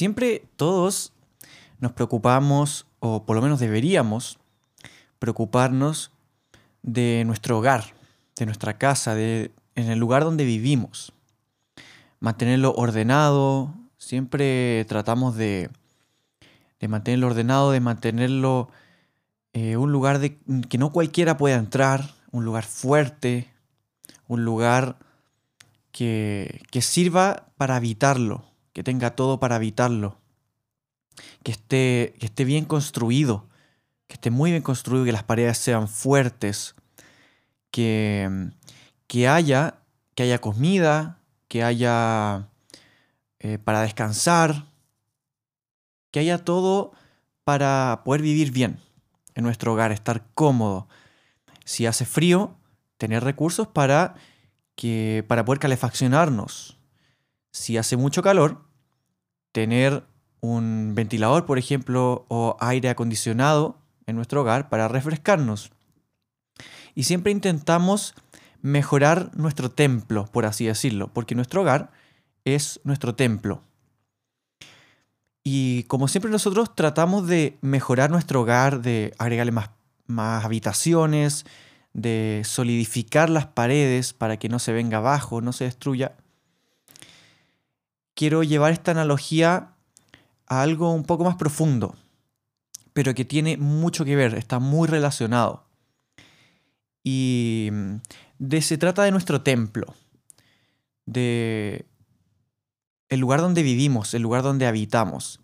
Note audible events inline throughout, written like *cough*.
Siempre todos nos preocupamos, o por lo menos deberíamos preocuparnos de nuestro hogar, de nuestra casa, de, en el lugar donde vivimos. Mantenerlo ordenado, siempre tratamos de, de mantenerlo ordenado, de mantenerlo eh, un lugar que no cualquiera pueda entrar, un lugar fuerte, un lugar que, que sirva para habitarlo, que tenga todo para habitarlo, que esté, que esté bien construido, que esté muy bien construido, que las paredes sean fuertes, que, que haya, que haya comida, que haya eh, para descansar, que haya todo para poder vivir bien en nuestro hogar, estar cómodo. Si hace frío, tener recursos para, que, para poder calefaccionarnos. Si hace mucho calor, tener un ventilador, por ejemplo, o aire acondicionado en nuestro hogar para refrescarnos. Y siempre intentamos mejorar nuestro templo, por así decirlo, porque nuestro hogar es nuestro templo. Y como siempre nosotros tratamos de mejorar nuestro hogar, de agregarle más, más habitaciones, de solidificar las paredes para que no se venga abajo, no se destruya, quiero llevar esta analogía a algo un poco más profundo, pero que tiene mucho que ver, está muy relacionado. Y de, se trata de nuestro templo, de el lugar donde vivimos, el lugar donde habitamos.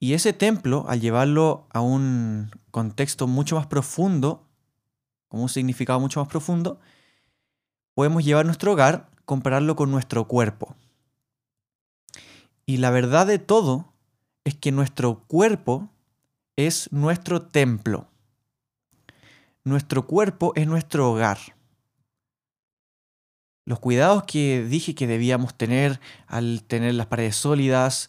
Y ese templo, al llevarlo a un contexto mucho más profundo, con un significado mucho más profundo, podemos llevar nuestro hogar, compararlo con nuestro cuerpo. Y la verdad de todo es que nuestro cuerpo es nuestro templo. Nuestro cuerpo es nuestro hogar. Los cuidados que dije que debíamos tener al tener las paredes sólidas,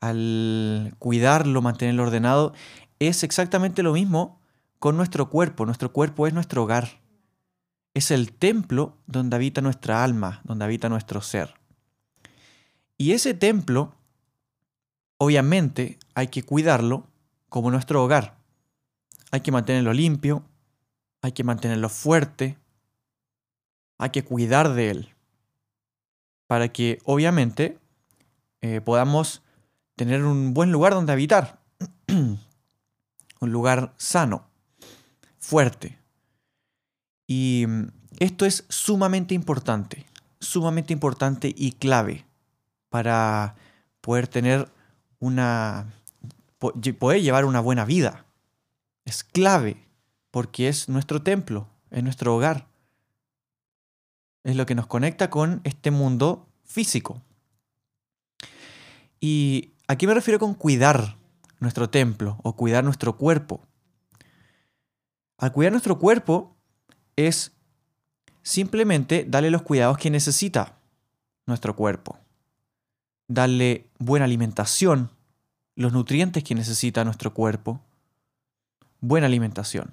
al cuidarlo, mantenerlo ordenado, es exactamente lo mismo con nuestro cuerpo. Nuestro cuerpo es nuestro hogar. Es el templo donde habita nuestra alma, donde habita nuestro ser. Y ese templo, obviamente, hay que cuidarlo como nuestro hogar. Hay que mantenerlo limpio, hay que mantenerlo fuerte, hay que cuidar de él, para que obviamente eh, podamos tener un buen lugar donde habitar, *clears throat* un lugar sano, fuerte. Y mm, esto es sumamente importante, sumamente importante y clave para poder tener una, poder llevar una buena vida. Es clave porque es nuestro templo, es nuestro hogar. Es lo que nos conecta con este mundo físico. ¿Y a qué me refiero con cuidar nuestro templo o cuidar nuestro cuerpo? Al cuidar nuestro cuerpo es simplemente darle los cuidados que necesita nuestro cuerpo. Darle buena alimentación, los nutrientes que necesita nuestro cuerpo. Buena alimentación.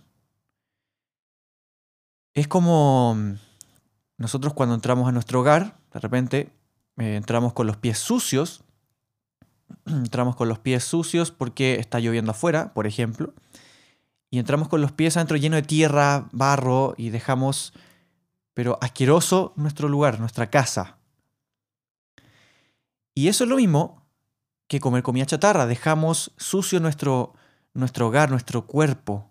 Es como mm, nosotros cuando entramos a nuestro hogar, de repente eh, entramos con los pies sucios, *clears throat* entramos con los pies sucios porque está lloviendo afuera, por ejemplo, y entramos con los pies adentro lleno de tierra, barro y dejamos, pero asqueroso, nuestro lugar, nuestra casa. Y eso es lo mismo que comer comida chatarra, dejamos sucio nuestro, nuestro hogar, nuestro cuerpo,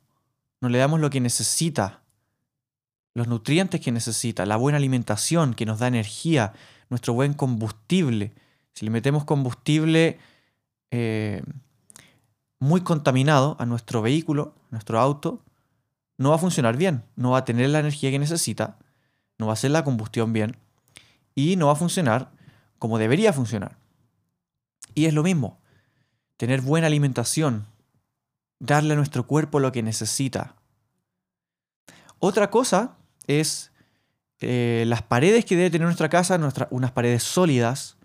no le damos lo que necesita los nutrientes que necesita, la buena alimentación que nos da energía, nuestro buen combustible. Si le metemos combustible eh, muy contaminado a nuestro vehículo, a nuestro auto, no va a funcionar bien, no va a tener la energía que necesita, no va a hacer la combustión bien y no va a funcionar como debería funcionar. Y es lo mismo, tener buena alimentación, darle a nuestro cuerpo lo que necesita. Otra cosa es eh, las paredes que debe tener nuestra casa, unas paredes sólidas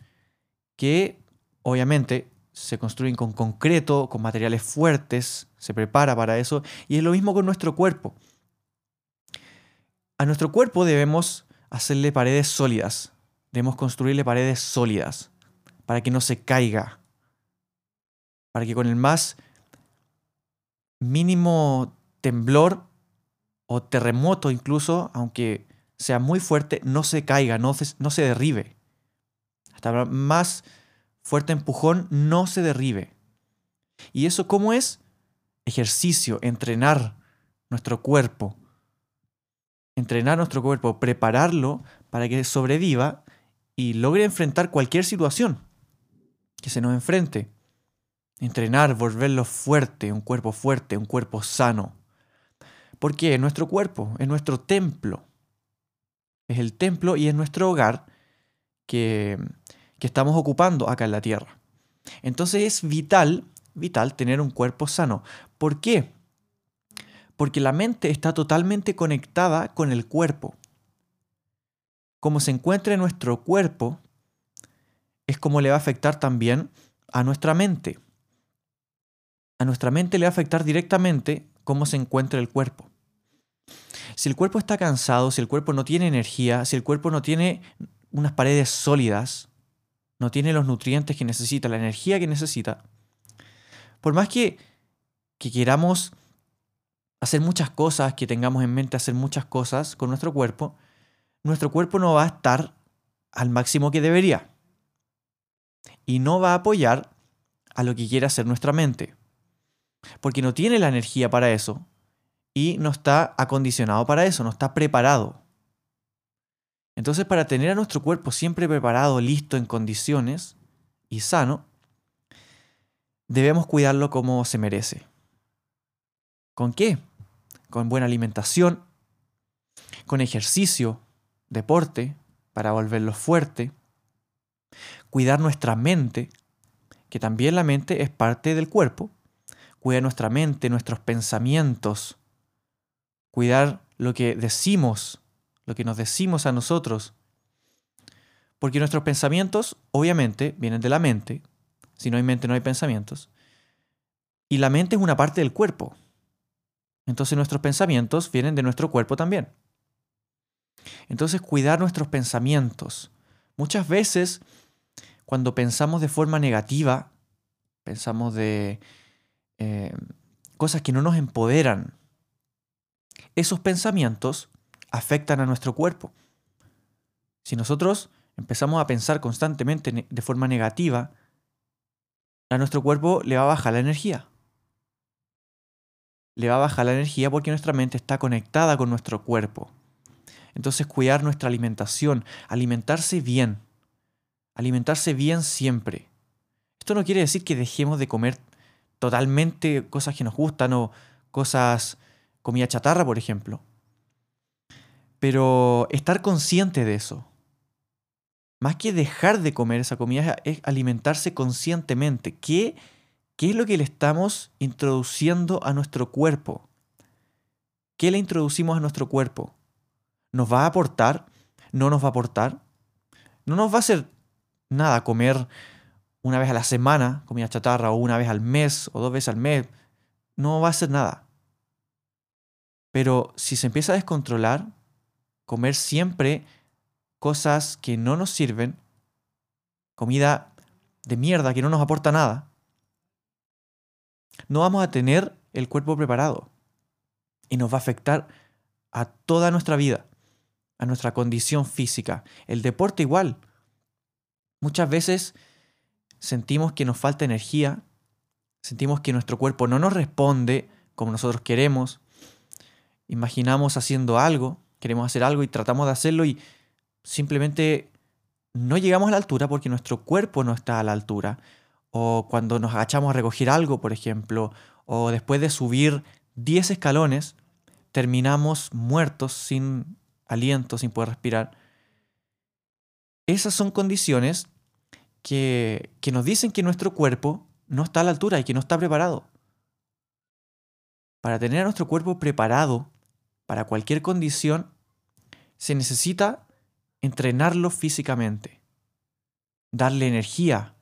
que obviamente se construyen con concreto, con materiales fuertes, se prepara para eso, y es lo mismo con nuestro cuerpo. A nuestro cuerpo debemos hacerle paredes sólidas, debemos construirle paredes sólidas para que no se caiga, para que con el más mínimo temblor o terremoto incluso, aunque sea muy fuerte, no se caiga, no se, no se derribe. Hasta más fuerte empujón, no se derribe. ¿Y eso cómo es? Ejercicio, entrenar nuestro cuerpo. Entrenar nuestro cuerpo, prepararlo para que sobreviva y logre enfrentar cualquier situación que se nos enfrente. Entrenar, volverlo fuerte, un cuerpo fuerte, un cuerpo sano. Porque nuestro cuerpo es nuestro templo. Es el templo y es nuestro hogar que, que estamos ocupando acá en la tierra. Entonces es vital, vital tener un cuerpo sano. ¿Por qué? Porque la mente está totalmente conectada con el cuerpo. Como se encuentra en nuestro cuerpo, es como le va a afectar también a nuestra mente. A nuestra mente le va a afectar directamente cómo se encuentra el cuerpo. Si el cuerpo está cansado, si el cuerpo no tiene energía, si el cuerpo no tiene unas paredes sólidas, no tiene los nutrientes que necesita, la energía que necesita, por más que queramos hacer muchas cosas, que tengamos en mente hacer muchas cosas con nuestro cuerpo, nuestro cuerpo no va a estar al máximo que debería. Y no va a apoyar a lo que quiere hacer nuestra mente. Porque no tiene la energía para eso y no está acondicionado para eso, no está preparado. Entonces, para tener a nuestro cuerpo siempre preparado, listo, en condiciones y sano, debemos cuidarlo como se merece. ¿Con qué? Con buena alimentación, con ejercicio, deporte, para volverlo fuerte, cuidar nuestra mente, que también la mente es parte del cuerpo, cuidar nuestra mente, nuestros pensamientos, cuidar lo que decimos, lo que nos decimos a nosotros. Porque nuestros pensamientos, obviamente, vienen de la mente. Si no hay mente, no hay pensamientos. Y la mente es una parte del cuerpo. Entonces nuestros pensamientos vienen de nuestro cuerpo también. Entonces cuidar nuestros pensamientos. Muchas veces, cuando pensamos de forma negativa, pensamos de eh, cosas que no nos empoderan, esos pensamientos afectan a nuestro cuerpo. Si nosotros empezamos a pensar constantemente de forma negativa, a nuestro cuerpo le va a bajar la energía. Le va a bajar la energía porque nuestra mente está conectada con nuestro cuerpo. Entonces cuidar nuestra alimentación, alimentarse bien, alimentarse bien siempre. Esto no quiere decir que dejemos de comer totalmente cosas que nos gustan o cosas comida chatarra, por ejemplo. Pero estar consciente de eso. Más que dejar de comer esa comida es alimentarse conscientemente. ¿Qué, ¿Qué es lo que le estamos introduciendo a nuestro cuerpo? ¿Qué le introducimos a nuestro cuerpo? ¿Nos va a aportar? ¿No nos va a aportar? No nos va a hacer nada comer una vez a la semana comida chatarra o una vez al mes o dos veces al mes. No va a hacer nada. Pero si se empieza a descontrolar, comer siempre cosas que no nos sirven, comida de mierda que no nos aporta nada, no vamos a tener el cuerpo preparado y nos va a afectar a toda nuestra vida, a nuestra condición física. El deporte igual. Muchas veces sentimos que nos falta energía, sentimos que nuestro cuerpo no nos responde como nosotros queremos, imaginamos haciendo algo, queremos hacer algo y tratamos de hacerlo y simplemente no llegamos a la altura porque nuestro cuerpo no está a la altura. O cuando nos agachamos a recoger algo, por ejemplo, o después de subir 10 escalones, terminamos muertos, sin aliento, sin poder respirar. esas son condiciones que, que nos dicen que nuestro cuerpo no está a la altura y que no está preparado. Para tener a nuestro cuerpo preparado para cualquier condición, se necesita entrenarlo físicamente, darle energía,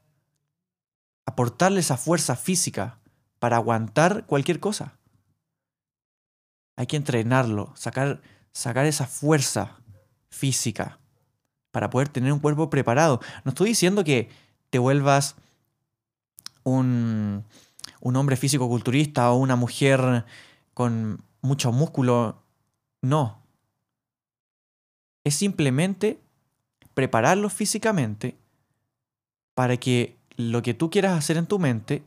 aportarle esa fuerza física para aguantar cualquier cosa. Hay que entrenarlo, sacar, sacar esa fuerza física para poder tener un cuerpo preparado. No estoy diciendo que te vuelvas un, un hombre físico-culturista o una mujer con mucho músculo. No. Es simplemente prepararlo físicamente para que lo que tú quieras hacer en tu mente,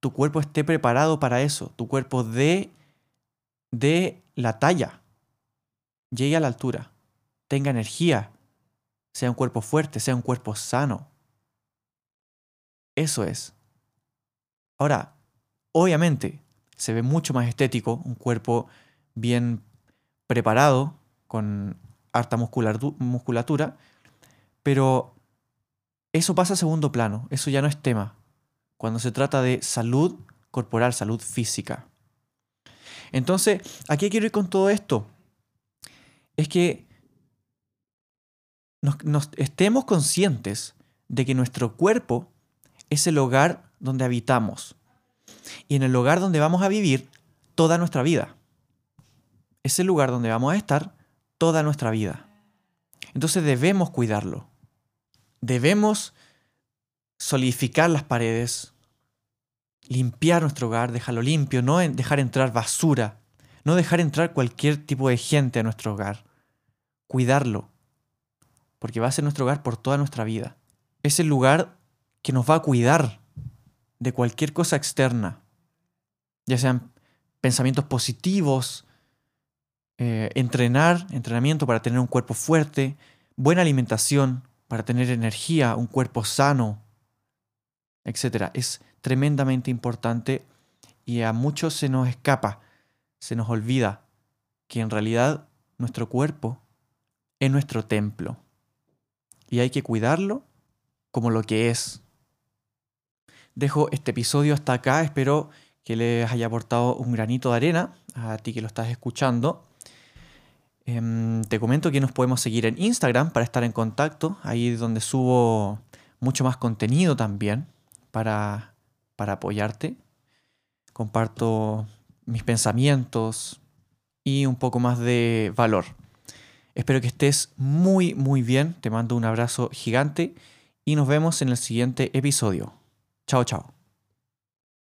tu cuerpo esté preparado para eso, tu cuerpo dé de la talla, llegue a la altura, tenga energía, sea un cuerpo fuerte, sea un cuerpo sano. Eso es. Ahora, obviamente, se ve mucho más estético un cuerpo bien preparado, con harta musculatura, pero eso pasa a segundo plano, eso ya no es tema, cuando se trata de salud corporal, salud física. Entonces, ¿a qué quiero ir con todo esto? Es que nos, estemos conscientes de que nuestro cuerpo es el hogar donde habitamos y en el lugar donde vamos a vivir toda nuestra vida. Es el lugar donde vamos a estar toda nuestra vida. Entonces debemos cuidarlo. Debemos solidificar las paredes, limpiar nuestro hogar, dejarlo limpio, no dejar entrar basura, no dejar entrar cualquier tipo de gente a nuestro hogar. Cuidarlo, porque va a ser nuestro hogar por toda nuestra vida. Es el lugar que nos va a cuidar de cualquier cosa externa, ya sean pensamientos positivos, eh, entrenar, entrenamiento para tener un cuerpo fuerte, buena alimentación para tener energía, un cuerpo sano, etc. Es tremendamente importante y a muchos se nos escapa, se nos olvida que en realidad nuestro cuerpo es nuestro templo y hay que cuidarlo como lo que es. Dejo este episodio hasta acá, espero que les haya aportado un granito de arena a ti que lo estás escuchando. Em, te comento que nos podemos seguir en Instagram para estar en contacto, ahí donde subo mucho más contenido también para para apoyarte. Comparto mis pensamientos y un poco más de valor. Espero que estés muy, muy bien. Te mando un abrazo gigante y nos vemos en el siguiente episodio. Chao, chao.